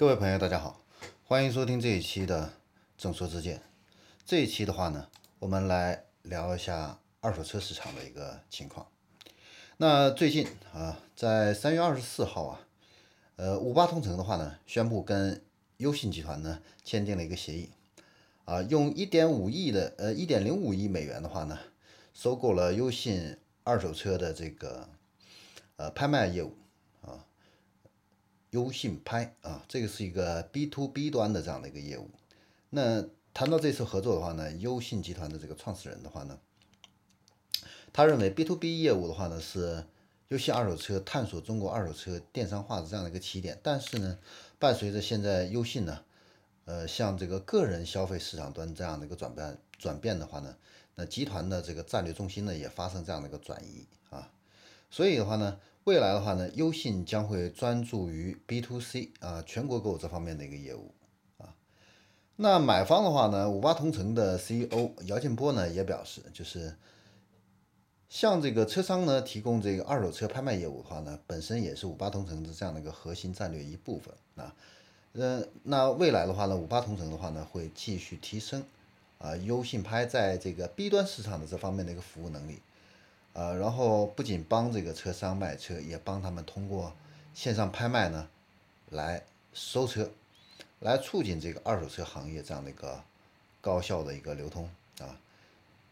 各位朋友，大家好，欢迎收听这一期的正说之见。这一期的话呢，我们来聊一下二手车市场的一个情况。那最近啊，在三月二十四号啊，呃，五八同城的话呢，宣布跟优信集团呢签订了一个协议，啊，用一点五亿的呃一点零五亿美元的话呢，收购了优信二手车的这个呃拍卖业务。优信拍啊，这个是一个 B to B 端的这样的一个业务。那谈到这次合作的话呢，优信集团的这个创始人的话呢，他认为 B to B 业务的话呢是优信二手车探索中国二手车电商化的这样的一个起点。但是呢，伴随着现在优信呢，呃，向这个个人消费市场端这样的一个转变转变的话呢，那集团的这个战略重心呢也发生这样的一个转移啊。所以的话呢。未来的话呢，优信将会专注于 B to C 啊全国购这方面的一个业务啊。那买方的话呢，五八同城的 CEO 姚劲波呢也表示，就是向这个车商呢提供这个二手车拍卖业务的话呢，本身也是五八同城的这样的一个核心战略一部分啊。呃，那未来的话呢，五八同城的话呢会继续提升啊优信拍在这个 B 端市场的这方面的一个服务能力。呃，然后不仅帮这个车商卖车，也帮他们通过线上拍卖呢，来收车，来促进这个二手车行业这样的一个高效的一个流通啊。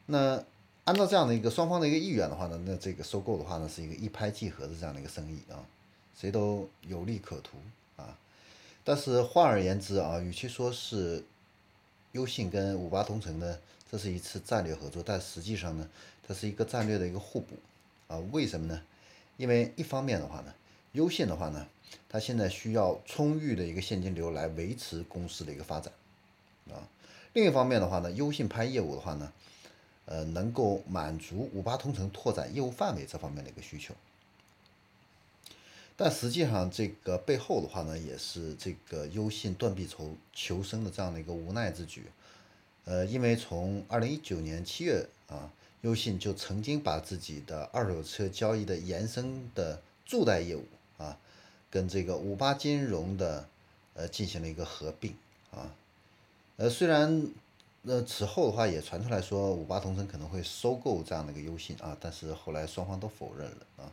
那按照这样的一个双方的一个意愿的话呢，那这个收购的话呢，是一个一拍即合的这样的一个生意啊，谁都有利可图啊。但是换而言之啊，与其说是优信跟五八同城的这是一次战略合作，但实际上呢，它是一个战略的一个互补啊。为什么呢？因为一方面的话呢，优信的话呢，它现在需要充裕的一个现金流来维持公司的一个发展啊。另一方面的话呢，优信拍业务的话呢，呃，能够满足五八同城拓展业务范围这方面的一个需求。但实际上，这个背后的话呢，也是这个优信断臂求求生的这样的一个无奈之举。呃，因为从二零一九年七月啊，优信就曾经把自己的二手车交易的延伸的助贷业务啊，跟这个五八金融的呃进行了一个合并啊。呃，虽然呃此后的话也传出来说五八同城可能会收购这样的一个优信啊，但是后来双方都否认了啊。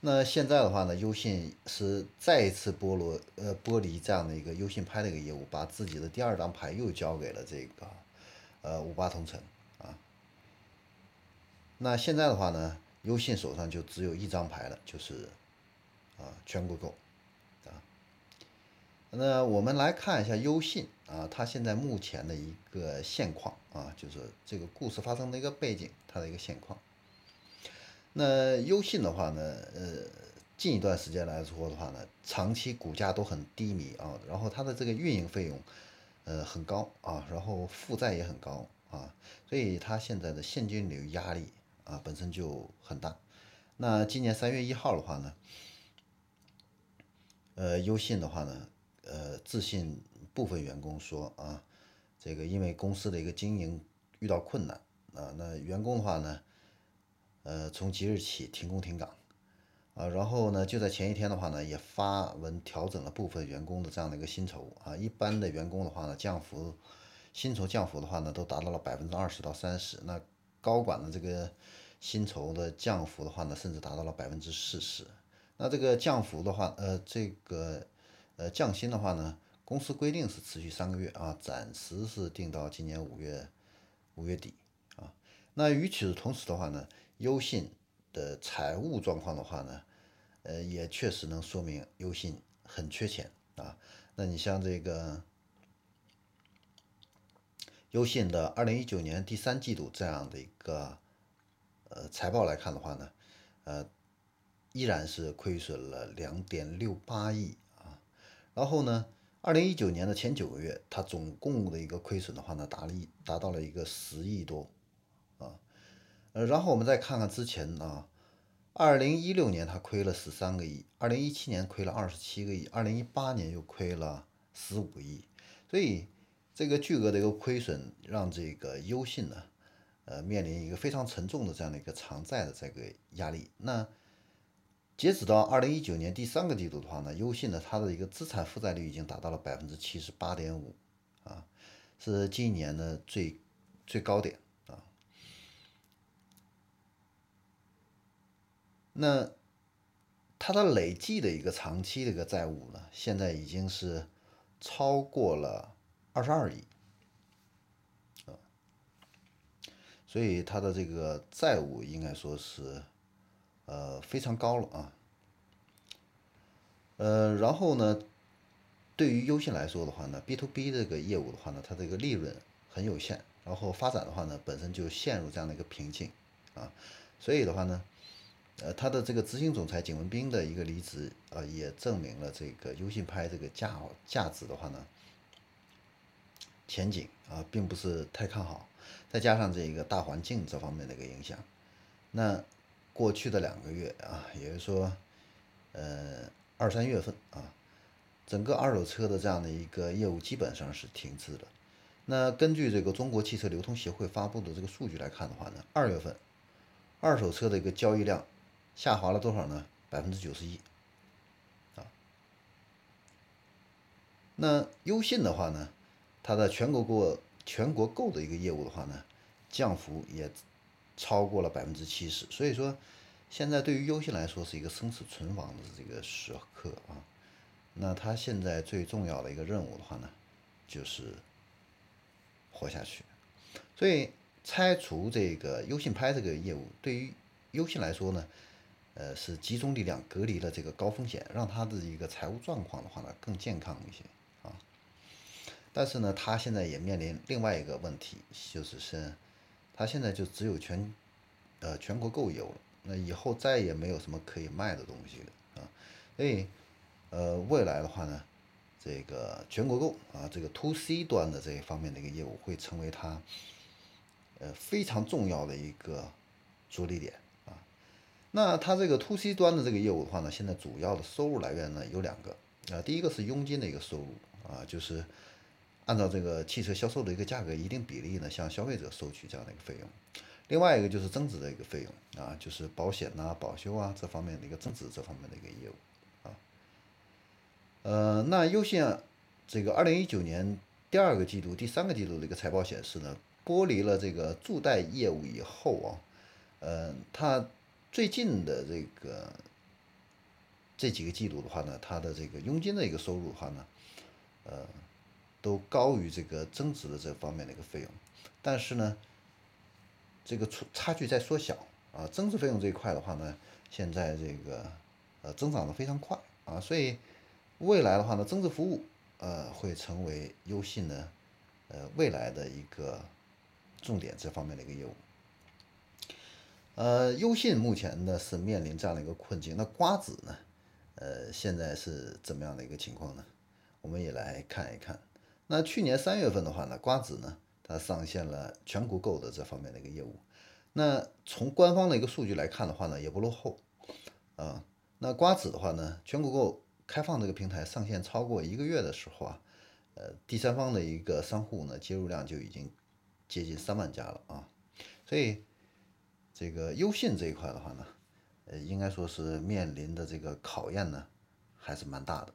那现在的话呢，优信是再一次剥落呃剥离这样的一个优信拍的一个业务，把自己的第二张牌又交给了这个。呃，五八同城啊，那现在的话呢，优信手上就只有一张牌了，就是啊全国购啊。那我们来看一下优信啊，它现在目前的一个现况啊，就是这个故事发生的一个背景，它的一个现况。那优信的话呢，呃，近一段时间来说的话呢，长期股价都很低迷啊，然后它的这个运营费用。呃，很高啊，然后负债也很高啊，所以它现在的现金流压力啊本身就很大。那今年三月一号的话呢，呃，优信的话呢，呃，自信部分员工说啊，这个因为公司的一个经营遇到困难啊，那员工的话呢，呃，从即日起停工停岗。啊，然后呢，就在前一天的话呢，也发文调整了部分员工的这样的一个薪酬啊。一般的员工的话呢，降幅，薪酬降幅的话呢，都达到了百分之二十到三十。那高管的这个薪酬的降幅的话呢，甚至达到了百分之四十。那这个降幅的话，呃，这个呃降薪的话呢，公司规定是持续三个月啊，暂时是定到今年五月五月底啊。那与此同时的话呢，优信。的财务状况的话呢，呃，也确实能说明优信很缺钱啊。那你像这个优信的二零一九年第三季度这样的一个呃财报来看的话呢，呃，依然是亏损了两点六八亿啊。然后呢，二零一九年的前九个月，它总共的一个亏损的话呢，达了一达到了一个十亿多。呃，然后我们再看看之前啊，二零一六年它亏了十三个亿，二零一七年亏了二十七个亿，二零一八年又亏了十五个亿，所以这个巨额的一个亏损让这个优信呢，呃，面临一个非常沉重的这样的一个偿债的这个压力。那截止到二零一九年第三个季度的话呢，优信呢它的一个资产负债率已经达到了百分之七十八点五，啊，是今年的最最高点那它的累计的一个长期的一个债务呢，现在已经是超过了二十二亿，啊，所以它的这个债务应该说是。呃，非常高了啊。呃，然后呢，对于优信来说的话呢，B to B 这个业务的话呢，它这个利润很有限，然后发展的话呢，本身就陷入这样的一个瓶颈啊。所以的话呢，呃，他的这个执行总裁景文斌的一个离职啊，也证明了这个优信拍这个价价值的话呢，前景啊，并不是太看好。再加上这个大环境这方面的一个影响，那。过去的两个月啊，也就是说，呃，二三月份啊，整个二手车的这样的一个业务基本上是停滞了。那根据这个中国汽车流通协会发布的这个数据来看的话呢，二月份二手车的一个交易量下滑了多少呢？百分之九十一啊。那优信的话呢，它的全国购全国购的一个业务的话呢，降幅也。超过了百分之七十，所以说现在对于优信来说是一个生死存亡的这个时刻啊。那他现在最重要的一个任务的话呢，就是活下去。所以拆除这个优信拍这个业务，对于优信来说呢，呃，是集中力量隔离了这个高风险，让他的一个财务状况的话呢更健康一些啊。但是呢，他现在也面临另外一个问题，就是是。他现在就只有全，呃，全国购有了，那以后再也没有什么可以卖的东西了啊，所以，呃，未来的话呢，这个全国购啊，这个 to C 端的这一方面的一个业务会成为他，呃，非常重要的一个着力点。那它这个 to C 端的这个业务的话呢，现在主要的收入来源呢有两个啊，第一个是佣金的一个收入啊，就是。按照这个汽车销售的一个价格一定比例呢，向消费者收取这样的一个费用。另外一个就是增值的一个费用啊，就是保险呐、保修啊这方面的一个增值这方面的一个业务啊。呃，那优信这个二零一九年第二个季度、第三个季度的一个财报显示呢，剥离了这个助贷业务以后啊，呃，它最近的这个这几个季度的话呢，它的这个佣金的一个收入的话呢，呃。都高于这个增值的这方面的一个费用，但是呢，这个差差距在缩小啊。增值费用这一块的话呢，现在这个呃增长的非常快啊，所以未来的话呢，增值服务呃会成为优信呢呃未来的一个重点这方面的一个业务。呃，优信目前呢是面临这样的一个困境，那瓜子呢，呃现在是怎么样的一个情况呢？我们也来看一看。那去年三月份的话呢，瓜子呢，它上线了全国购的这方面的一个业务。那从官方的一个数据来看的话呢，也不落后啊。那瓜子的话呢，全国购开放这个平台上线超过一个月的时候啊，呃，第三方的一个商户呢，接入量就已经接近三万家了啊。所以这个优信这一块的话呢，呃，应该说是面临的这个考验呢，还是蛮大的。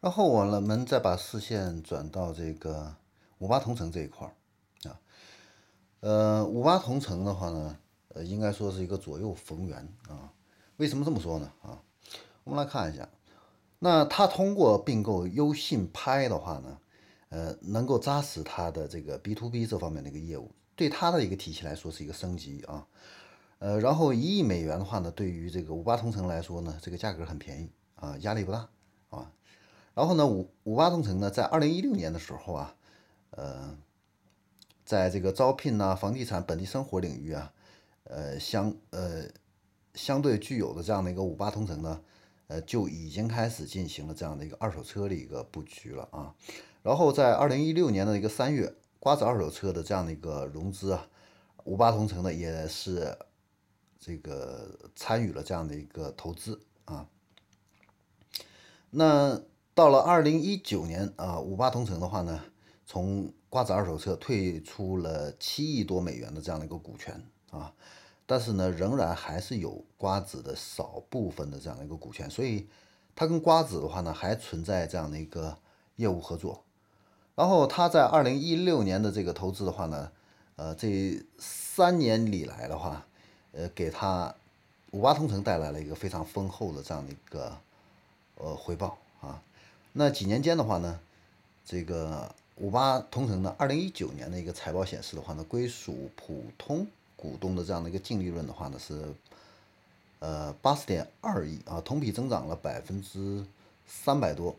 然后我们再把视线转到这个五八同城这一块啊，呃，五八同城的话呢，呃，应该说是一个左右逢源啊。为什么这么说呢？啊，我们来看一下，那它通过并购优信拍的话呢，呃，能够扎实它的这个 B to B 这方面的一个业务，对它的一个体系来说是一个升级啊。呃，然后一亿美元的话呢，对于这个五八同城来说呢，这个价格很便宜啊，压力不大啊。然后呢，五五八同城呢，在二零一六年的时候啊，呃，在这个招聘呐、房地产、本地生活领域啊，呃，相呃相对具有的这样的一个五八同城呢，呃，就已经开始进行了这样的一个二手车的一个布局了啊。然后在二零一六年的一个三月，瓜子二手车的这样的一个融资啊，五八同城呢也是这个参与了这样的一个投资啊。那到了二零一九年啊，五八同城的话呢，从瓜子二手车退出了七亿多美元的这样的一个股权啊，但是呢，仍然还是有瓜子的少部分的这样的一个股权，所以它跟瓜子的话呢，还存在这样的一个业务合作。然后他在二零一六年的这个投资的话呢，呃，这三年里来的话，呃，给他五八同城带来了一个非常丰厚的这样的一个呃回报啊。那几年间的话呢，这个五八同城呢，二零一九年的一个财报显示的话呢，归属普通。股东的这样的一个净利润的话呢是，呃八十点二亿啊，同比增长了百分之三百多。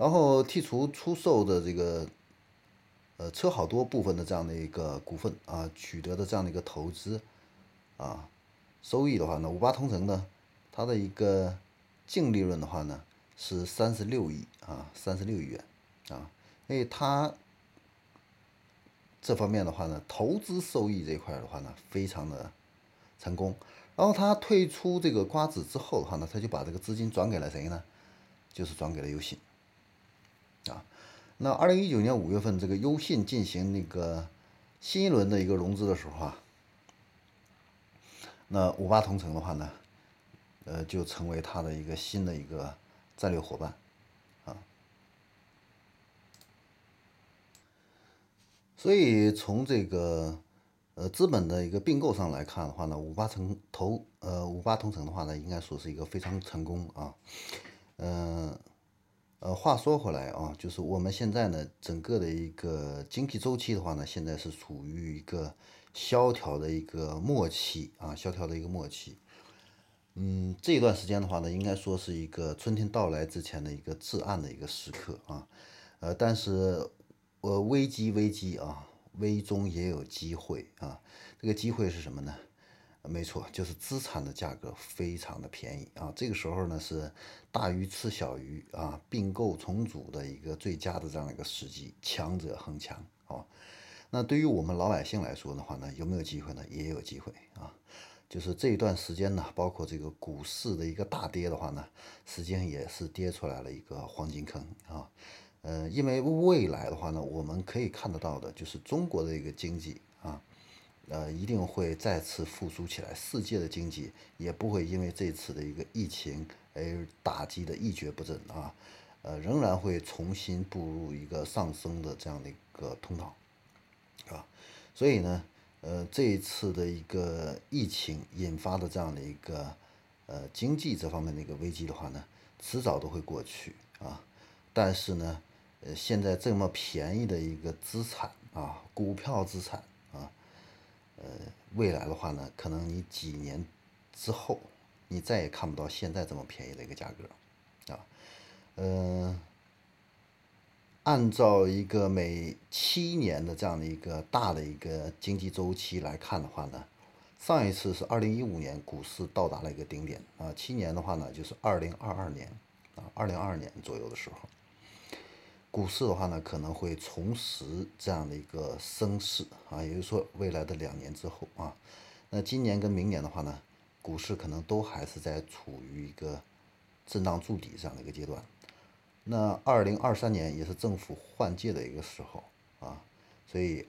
然后剔除出售的这个呃车好多部分的这样的一个股份啊，取得的这样的一个投资啊收益的话呢，五八同城呢，它的一个净利润的话呢是三十六亿啊，三十六亿元啊，因为它。这方面的话呢，投资收益这一块的话呢，非常的成功。然后他退出这个瓜子之后的话呢，他就把这个资金转给了谁呢？就是转给了优信啊。那二零一九年五月份，这个优信进行那个新一轮的一个融资的时候啊，那五八同城的话呢，呃，就成为他的一个新的一个战略伙伴啊。所以从这个呃资本的一个并购上来看的话呢，五八城投呃五八同城的话呢，应该说是一个非常成功啊。嗯呃话说回来啊，就是我们现在呢整个的一个经济周期的话呢，现在是处于一个萧条的一个末期啊，萧条的一个末期。嗯，这一段时间的话呢，应该说是一个春天到来之前的一个至暗的一个时刻啊。呃，但是。呃，危机危机啊，危中也有机会啊。这个机会是什么呢？没错，就是资产的价格非常的便宜啊。这个时候呢，是大鱼吃小鱼啊，并购重组的一个最佳的这样的一个时机，强者恒强啊。那对于我们老百姓来说的话呢，有没有机会呢？也有机会啊。就是这一段时间呢，包括这个股市的一个大跌的话呢，实际上也是跌出来了一个黄金坑啊。呃，因为未来的话呢，我们可以看得到的，就是中国的一个经济，呃，一定会再次复苏起来。世界的经济也不会因为这次的一个疫情而打击的一蹶不振啊，呃，仍然会重新步入一个上升的这样的一个通道，啊，所以呢，呃，这一次的一个疫情引发的这样的一个呃经济这方面的一个危机的话呢，迟早都会过去啊，但是呢。呃，现在这么便宜的一个资产啊，股票资产，呃，未来的话呢，可能你几年之后，你再也看不到现在这么便宜的一个价格，啊，嗯，按照一个每七年的这样的一个大的一个经济周期来看的话呢，上一次是二零一五年股市到达了一个顶点啊，七年的话呢就是二零二二年啊，二零二二年左右的时候。股市的话呢，可能会重拾这样的一个升势啊，也就是说，未来的两年之后啊，那今年跟明年的话呢，股市可能都还是在处于一个震荡筑底这样的一个阶段。那二零二三年也是政府换届的一个时候啊，所以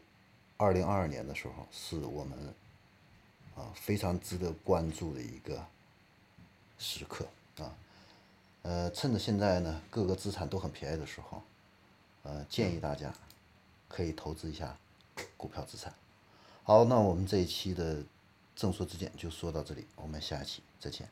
二零二二年的时候是我们啊非常值得关注的一个时刻啊。呃，趁着现在呢各个资产都很便宜的时候。呃，建议大家可以投资一下股票资产。好，那我们这一期的正说之见就说到这里，我们下一期再见。